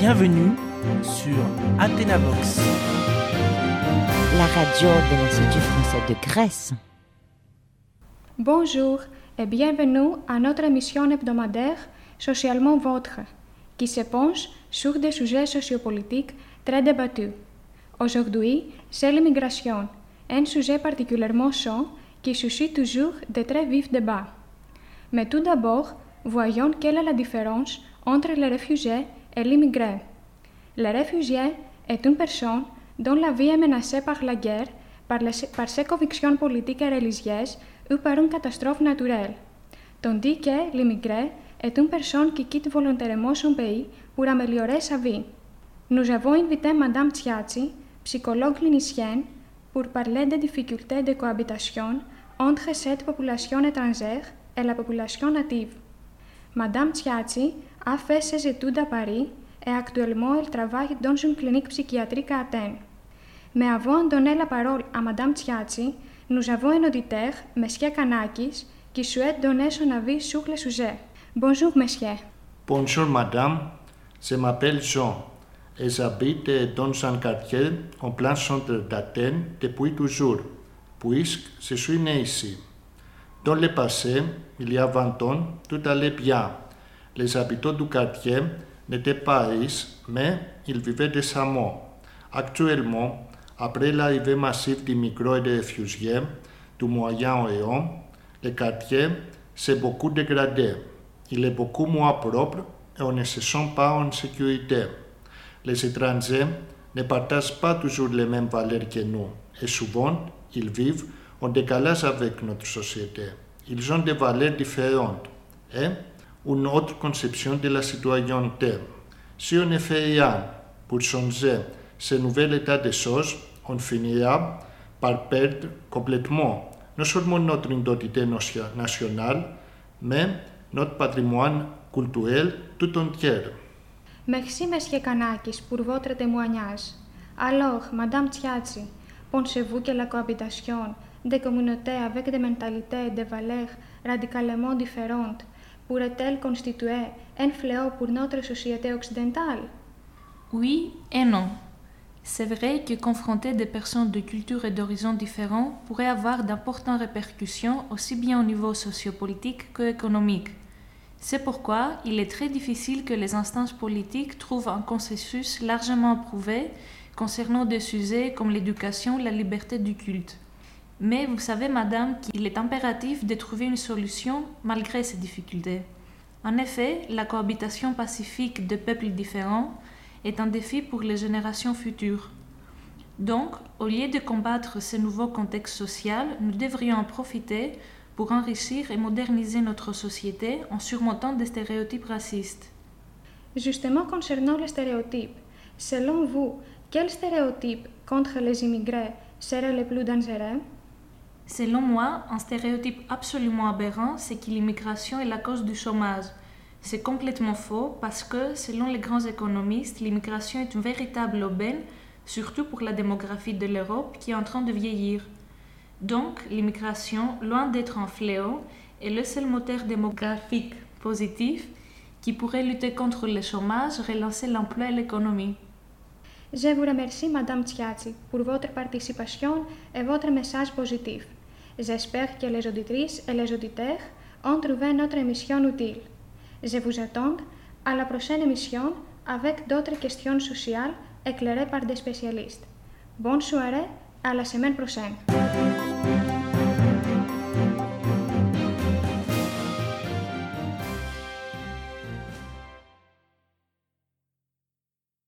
Bienvenue sur Athénavox, la radio de l'Institut français de Grèce. Bonjour et bienvenue à notre émission hebdomadaire Socialement Votre, qui se penche sur des sujets sociopolitiques très débattus. Aujourd'hui, c'est l'immigration, un sujet particulièrement chaud qui suscite toujours de très vifs débats. Mais tout d'abord, voyons quelle est la différence entre les réfugiés et l'immigré. Le réfugié est une personne dont la vie est menacée par la guerre, par, les, par ses convictions politiques et religieuses ou par une catastrophe naturelle, tandis que l'immigré est une personne qui quitte volontairement son pays pour améliorer sa vie. Nous avons invité Madame Tsiatsi, psychologue clinicienne, pour parler des difficultés de cohabitation entre cette population étrangère et la population native. Madame Tsiatsi a fait ses études à Paris et actuellement elle travaille dans une clinique psychiatrique à Athènes. Mais avant de donner la parole à Madame Tsiatsi, nous avons un auditeur, Monsieur Kanakis, qui souhaite donner son avis sur le sujet. Bonjour, Monsieur. Bonjour, Madame. Je m'appelle Jean et j'habite dans un quartier en plein centre d'Athènes depuis toujours, puisque je suis né ici. Dans le passé, il y a 20 ans, tout allait bien. Les habitants du quartier n'étaient pas riches, mais ils vivaient décemment. Actuellement, après l'arrivée massive d'immigrants et de réfugiés du Moyen-Orient, le quartier s'est beaucoup dégradé. Il est beaucoup moins propre et on ne se sent pas en sécurité. Les étrangers ne partagent pas toujours les mêmes valeurs que nous et souvent ils vivent en décalage avec notre société. Ils ont des valeurs différentes et une autre conception de la citoyenneté. Si on ne fait rien pour changer ce nouvel état des choses, on finira par perdre complètement non seulement notre identité nationale, mais notre patrimoine culturel tout entier. Merci, Monsieur Kanakis, pour votre témoignage. Alors, Madame Tchiatsi, pensez-vous que la cohabitation des communautés avec des mentalités et des valeurs radicalement différentes pourrait-elle constituer un fléau pour notre société occidentale? Oui et non. C'est vrai que confronter des personnes de cultures et d'horizons différents pourrait avoir d'importantes répercussions aussi bien au niveau sociopolitique qu'économique. C'est pourquoi il est très difficile que les instances politiques trouvent un consensus largement approuvé concernant des sujets comme l'éducation, la liberté du culte. Mais vous savez, madame, qu'il est impératif de trouver une solution malgré ces difficultés. En effet, la cohabitation pacifique de peuples différents est un défi pour les générations futures. Donc, au lieu de combattre ce nouveau contexte social, nous devrions en profiter pour enrichir et moderniser notre société en surmontant des stéréotypes racistes. Justement, concernant les stéréotypes, selon vous, quel stéréotype contre les immigrés serait le plus dangereux? Selon moi, un stéréotype absolument aberrant, c'est que l'immigration est la cause du chômage. C'est complètement faux parce que, selon les grands économistes, l'immigration est une véritable aubaine, surtout pour la démographie de l'Europe qui est en train de vieillir. Donc, l'immigration, loin d'être un fléau, est le seul moteur démographique positif qui pourrait lutter contre le chômage, relancer l'emploi et l'économie. Je vous remercie, Madame Tsiatsi, pour votre participation et votre message positif. J'espère que les auditrices et les auditeurs ont trouvé notre émission utile. Je vous attends à la prochaine émission avec d'autres questions sociales éclairées par des spécialistes. Bonne soirée, à la semaine prochaine.